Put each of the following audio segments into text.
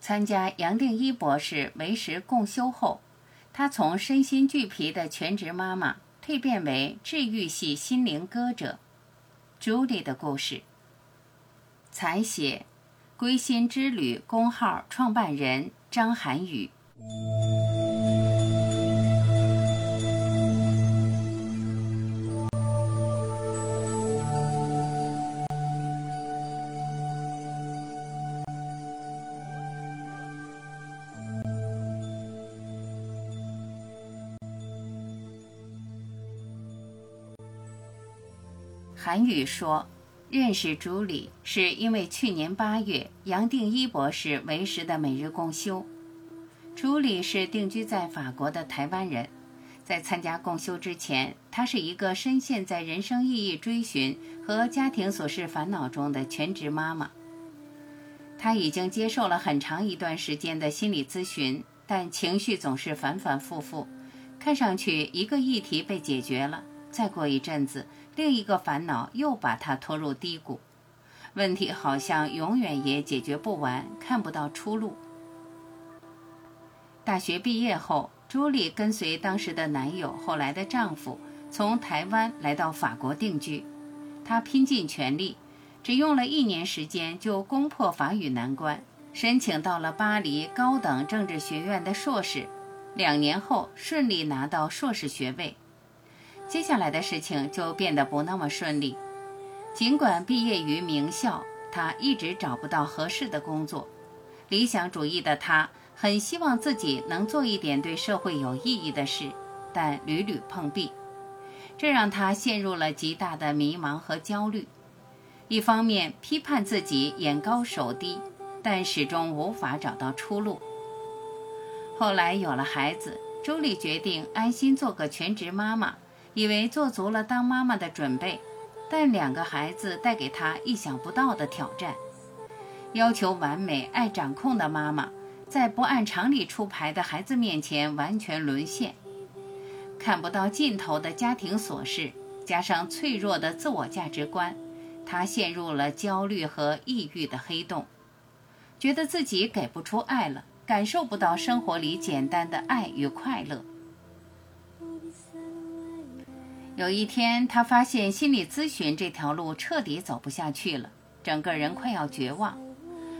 参加杨定一博士为时共修后，她从身心俱疲的全职妈妈蜕变为治愈系心灵歌者。朱莉的故事。采写：归心之旅公号创办人张涵予。韩语说：“认识朱莉是因为去年八月杨定一博士为时的每日共修。朱莉是定居在法国的台湾人，在参加共修之前，她是一个深陷在人生意义追寻和家庭琐事烦恼中的全职妈妈。她已经接受了很长一段时间的心理咨询，但情绪总是反反复复，看上去一个议题被解决了，再过一阵子。”另一个烦恼又把他拖入低谷，问题好像永远也解决不完，看不到出路。大学毕业后，朱莉跟随当时的男友、后来的丈夫，从台湾来到法国定居。她拼尽全力，只用了一年时间就攻破法语难关，申请到了巴黎高等政治学院的硕士。两年后，顺利拿到硕士学位。接下来的事情就变得不那么顺利。尽管毕业于名校，他一直找不到合适的工作。理想主义的他很希望自己能做一点对社会有意义的事，但屡屡碰壁，这让他陷入了极大的迷茫和焦虑。一方面批判自己眼高手低，但始终无法找到出路。后来有了孩子，周丽决定安心做个全职妈妈。以为做足了当妈妈的准备，但两个孩子带给她意想不到的挑战。要求完美、爱掌控的妈妈，在不按常理出牌的孩子面前完全沦陷。看不到尽头的家庭琐事，加上脆弱的自我价值观，她陷入了焦虑和抑郁的黑洞，觉得自己给不出爱了，感受不到生活里简单的爱与快乐。有一天，他发现心理咨询这条路彻底走不下去了，整个人快要绝望。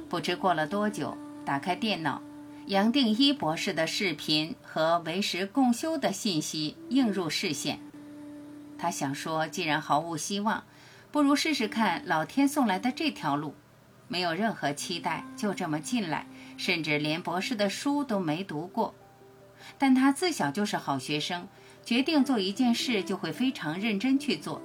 不知过了多久，打开电脑，杨定一博士的视频和为时共修的信息映入视线。他想说，既然毫无希望，不如试试看老天送来的这条路。没有任何期待，就这么进来，甚至连博士的书都没读过。但他自小就是好学生。决定做一件事，就会非常认真去做。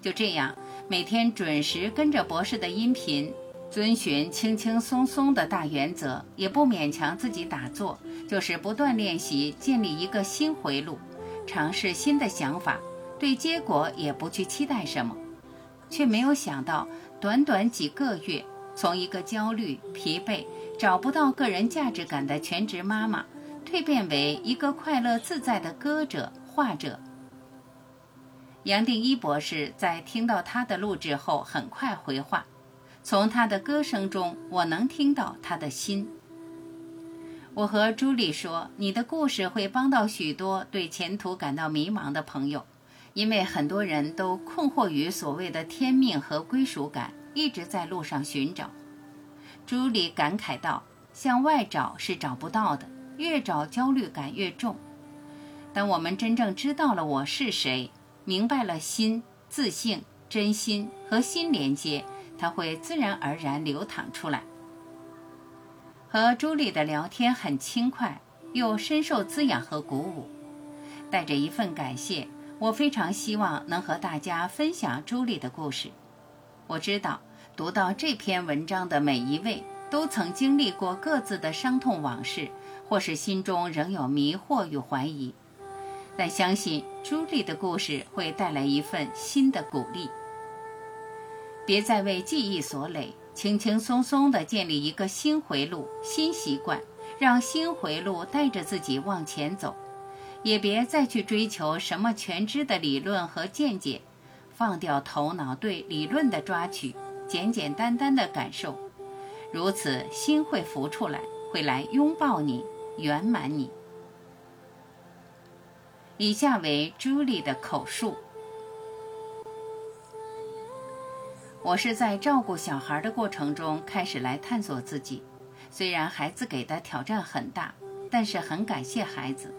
就这样，每天准时跟着博士的音频，遵循轻轻松松的大原则，也不勉强自己打坐，就是不断练习，建立一个新回路，尝试新的想法，对结果也不去期待什么。却没有想到，短短几个月，从一个焦虑、疲惫、找不到个人价值感的全职妈妈，蜕变为一个快乐自在的歌者。画者杨定一博士在听到他的录制后，很快回话：“从他的歌声中，我能听到他的心。”我和朱莉说：“你的故事会帮到许多对前途感到迷茫的朋友，因为很多人都困惑于所谓的天命和归属感，一直在路上寻找。”朱莉感慨道：“向外找是找不到的，越找焦虑感越重。”当我们真正知道了我是谁，明白了心、自信、真心和心连接，它会自然而然流淌出来。和朱莉的聊天很轻快，又深受滋养和鼓舞。带着一份感谢，我非常希望能和大家分享朱莉的故事。我知道，读到这篇文章的每一位，都曾经历过各自的伤痛往事，或是心中仍有迷惑与怀疑。但相信朱莉的故事会带来一份新的鼓励。别再为记忆所累，轻轻松松地建立一个新回路、新习惯，让新回路带着自己往前走。也别再去追求什么全知的理论和见解，放掉头脑对理论的抓取，简简单单的感受，如此心会浮出来，会来拥抱你，圆满你。以下为朱莉的口述。我是在照顾小孩的过程中开始来探索自己，虽然孩子给的挑战很大，但是很感谢孩子，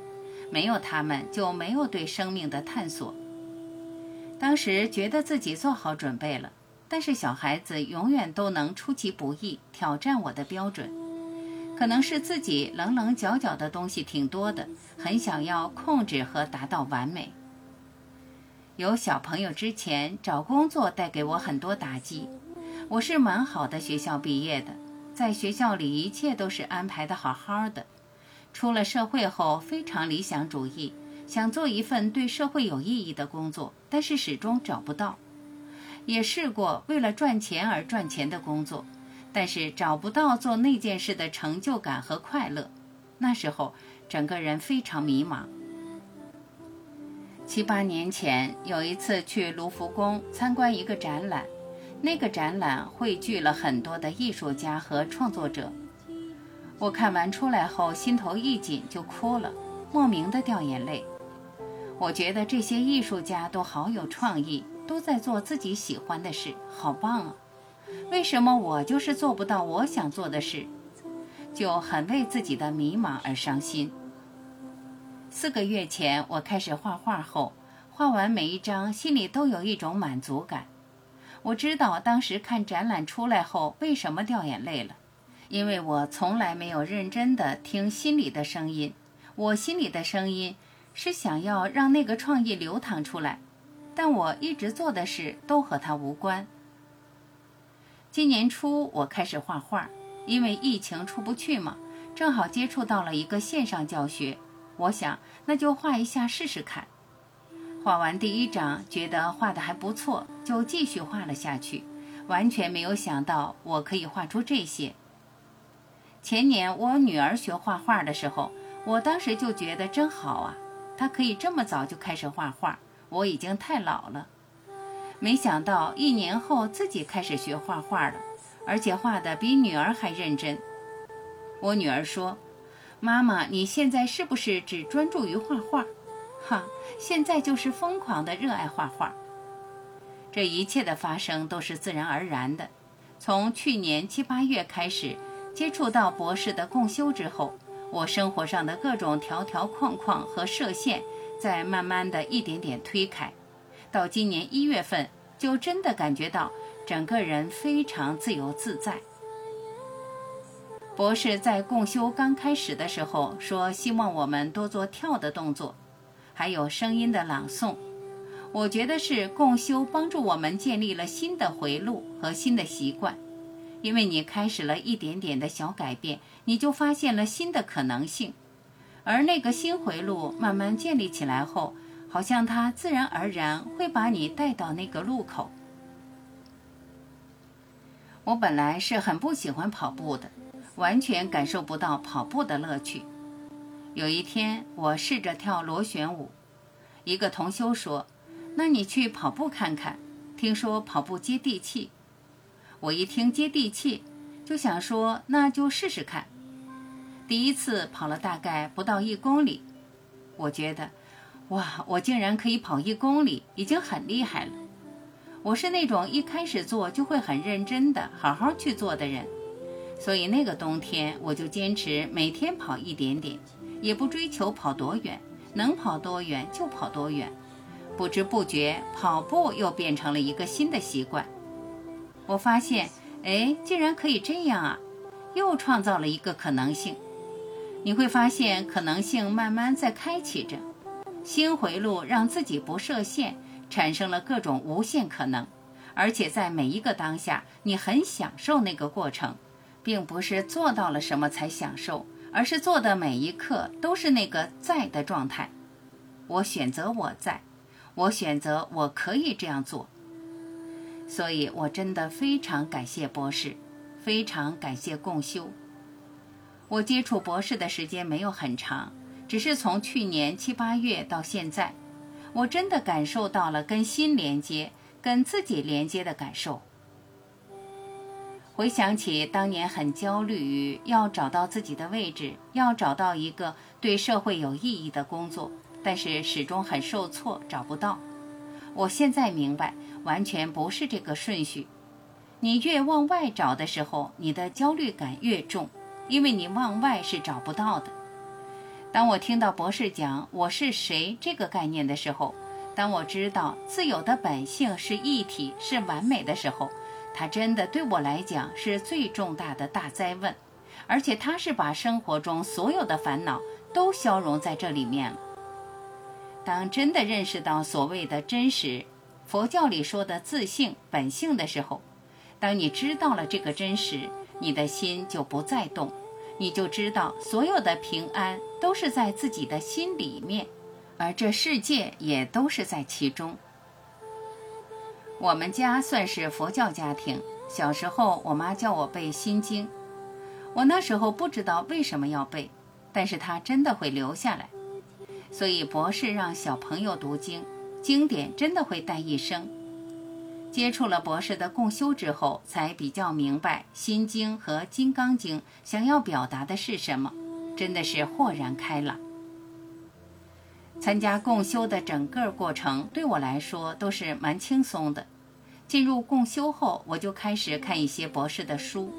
没有他们就没有对生命的探索。当时觉得自己做好准备了，但是小孩子永远都能出其不意挑战我的标准，可能是自己棱棱角角的东西挺多的，很想要控制和达到完美。有小朋友之前找工作带给我很多打击。我是蛮好的学校毕业的，在学校里一切都是安排的好好的。出了社会后非常理想主义，想做一份对社会有意义的工作，但是始终找不到。也试过为了赚钱而赚钱的工作，但是找不到做那件事的成就感和快乐。那时候整个人非常迷茫。七八年前，有一次去卢浮宫参观一个展览，那个展览汇聚了很多的艺术家和创作者。我看完出来后，心头一紧就哭了，莫名的掉眼泪。我觉得这些艺术家都好有创意，都在做自己喜欢的事，好棒啊！为什么我就是做不到我想做的事？就很为自己的迷茫而伤心。四个月前，我开始画画后，画完每一张，心里都有一种满足感。我知道当时看展览出来后为什么掉眼泪了，因为我从来没有认真的听心里的声音。我心里的声音是想要让那个创意流淌出来，但我一直做的事都和它无关。今年初我开始画画，因为疫情出不去嘛，正好接触到了一个线上教学。我想，那就画一下试试看。画完第一张，觉得画的还不错，就继续画了下去。完全没有想到我可以画出这些。前年我女儿学画画的时候，我当时就觉得真好啊，她可以这么早就开始画画，我已经太老了。没想到一年后自己开始学画画了，而且画的比女儿还认真。我女儿说。妈妈，你现在是不是只专注于画画？哈，现在就是疯狂的热爱画画。这一切的发生都是自然而然的。从去年七八月开始接触到博士的共修之后，我生活上的各种条条框框和设限在慢慢的一点点推开。到今年一月份，就真的感觉到整个人非常自由自在。博士在共修刚开始的时候说，希望我们多做跳的动作，还有声音的朗诵。我觉得是共修帮助我们建立了新的回路和新的习惯，因为你开始了一点点的小改变，你就发现了新的可能性，而那个新回路慢慢建立起来后，好像它自然而然会把你带到那个路口。我本来是很不喜欢跑步的。完全感受不到跑步的乐趣。有一天，我试着跳螺旋舞，一个同修说：“那你去跑步看看，听说跑步接地气。”我一听接地气，就想说那就试试看。第一次跑了大概不到一公里，我觉得，哇，我竟然可以跑一公里，已经很厉害了。我是那种一开始做就会很认真的，好好去做的人。所以那个冬天，我就坚持每天跑一点点，也不追求跑多远，能跑多远就跑多远。不知不觉，跑步又变成了一个新的习惯。我发现，哎，竟然可以这样啊！又创造了一个可能性。你会发现，可能性慢慢在开启着，新回路让自己不设限，产生了各种无限可能。而且在每一个当下，你很享受那个过程。并不是做到了什么才享受，而是做的每一刻都是那个在的状态。我选择我在，我选择我可以这样做。所以，我真的非常感谢博士，非常感谢共修。我接触博士的时间没有很长，只是从去年七八月到现在，我真的感受到了跟心连接、跟自己连接的感受。回想起当年很焦虑于要找到自己的位置，要找到一个对社会有意义的工作，但是始终很受挫，找不到。我现在明白，完全不是这个顺序。你越往外找的时候，你的焦虑感越重，因为你往外是找不到的。当我听到博士讲“我是谁”这个概念的时候，当我知道自由的本性是一体、是完美的时候，它真的对我来讲是最重大的大灾问，而且它是把生活中所有的烦恼都消融在这里面了。当真的认识到所谓的真实，佛教里说的自性本性的时候，当你知道了这个真实，你的心就不再动，你就知道所有的平安都是在自己的心里面，而这世界也都是在其中。我们家算是佛教家庭。小时候，我妈叫我背《心经》，我那时候不知道为什么要背，但是它真的会留下来。所以博士让小朋友读经，经典真的会带一生。接触了博士的共修之后，才比较明白《心经》和《金刚经》想要表达的是什么，真的是豁然开朗。参加共修的整个过程对我来说都是蛮轻松的。进入共修后，我就开始看一些博士的书。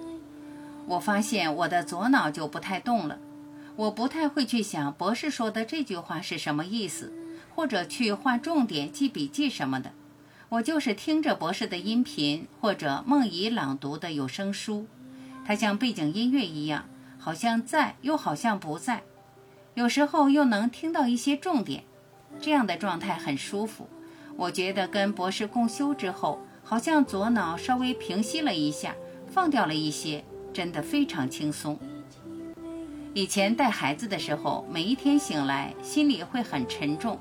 我发现我的左脑就不太动了，我不太会去想博士说的这句话是什么意思，或者去画重点、记笔记什么的。我就是听着博士的音频或者梦怡朗读的有声书，它像背景音乐一样，好像在又好像不在，有时候又能听到一些重点，这样的状态很舒服。我觉得跟博士共修之后。好像左脑稍微平息了一下，放掉了一些，真的非常轻松。以前带孩子的时候，每一天醒来心里会很沉重，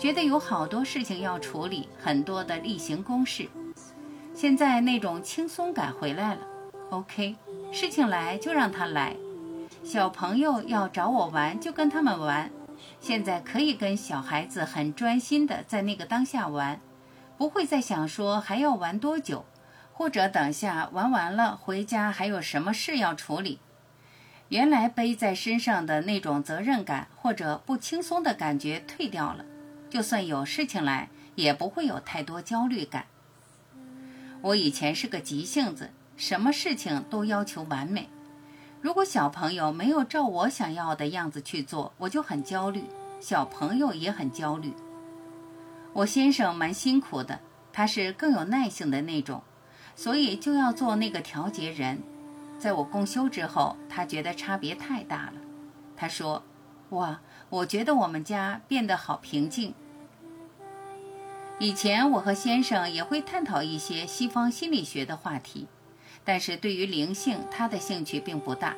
觉得有好多事情要处理，很多的例行公事。现在那种轻松感回来了。OK，事情来就让他来，小朋友要找我玩就跟他们玩。现在可以跟小孩子很专心的在那个当下玩。不会再想说还要玩多久，或者等下玩完了回家还有什么事要处理。原来背在身上的那种责任感或者不轻松的感觉退掉了，就算有事情来也不会有太多焦虑感。我以前是个急性子，什么事情都要求完美。如果小朋友没有照我想要的样子去做，我就很焦虑，小朋友也很焦虑。我先生蛮辛苦的，他是更有耐性的那种，所以就要做那个调节人。在我共修之后，他觉得差别太大了。他说：“哇，我觉得我们家变得好平静。”以前我和先生也会探讨一些西方心理学的话题，但是对于灵性，他的兴趣并不大。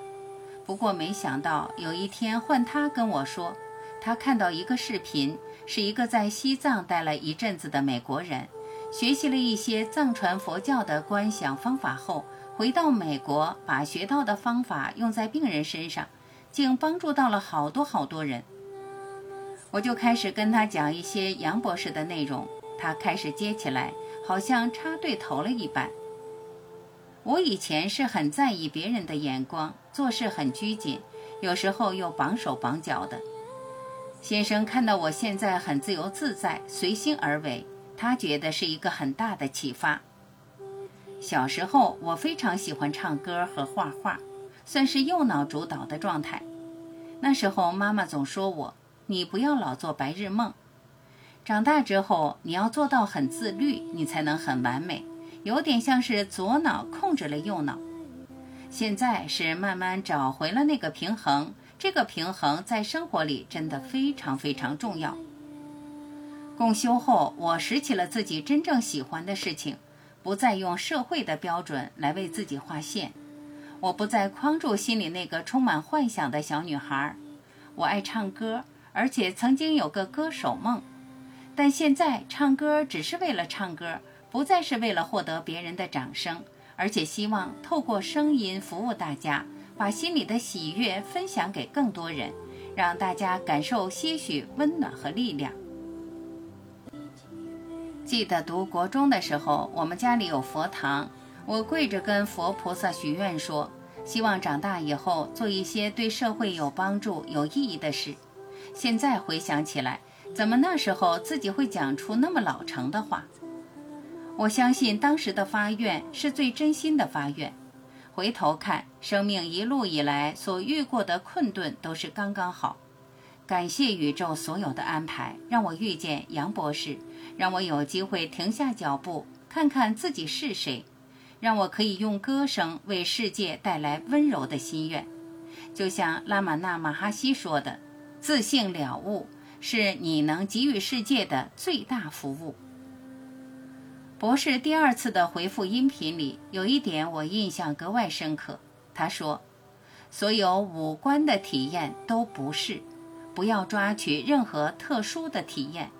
不过没想到有一天换他跟我说，他看到一个视频。是一个在西藏待了一阵子的美国人，学习了一些藏传佛教的观想方法后，回到美国，把学到的方法用在病人身上，竟帮助到了好多好多人。我就开始跟他讲一些杨博士的内容，他开始接起来，好像插对头了一般。我以前是很在意别人的眼光，做事很拘谨，有时候又绑手绑脚的。先生看到我现在很自由自在、随心而为，他觉得是一个很大的启发。小时候我非常喜欢唱歌和画画，算是右脑主导的状态。那时候妈妈总说我：“你不要老做白日梦。”长大之后你要做到很自律，你才能很完美，有点像是左脑控制了右脑。现在是慢慢找回了那个平衡。这个平衡在生活里真的非常非常重要。共修后，我拾起了自己真正喜欢的事情，不再用社会的标准来为自己划线。我不再框住心里那个充满幻想的小女孩。我爱唱歌，而且曾经有个歌手梦，但现在唱歌只是为了唱歌，不再是为了获得别人的掌声，而且希望透过声音服务大家。把心里的喜悦分享给更多人，让大家感受些许温暖和力量。记得读国中的时候，我们家里有佛堂，我跪着跟佛菩萨许愿说，希望长大以后做一些对社会有帮助、有意义的事。现在回想起来，怎么那时候自己会讲出那么老成的话？我相信当时的发愿是最真心的发愿。回头看，生命一路以来所遇过的困顿都是刚刚好。感谢宇宙所有的安排，让我遇见杨博士，让我有机会停下脚步，看看自己是谁，让我可以用歌声为世界带来温柔的心愿。就像拉玛那马哈希说的：“自性了悟是你能给予世界的最大服务。”博士第二次的回复音频里有一点我印象格外深刻，他说：“所有五官的体验都不是。”不要抓取任何特殊的体验。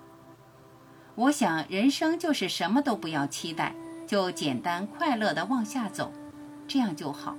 我想，人生就是什么都不要期待，就简单快乐地往下走，这样就好。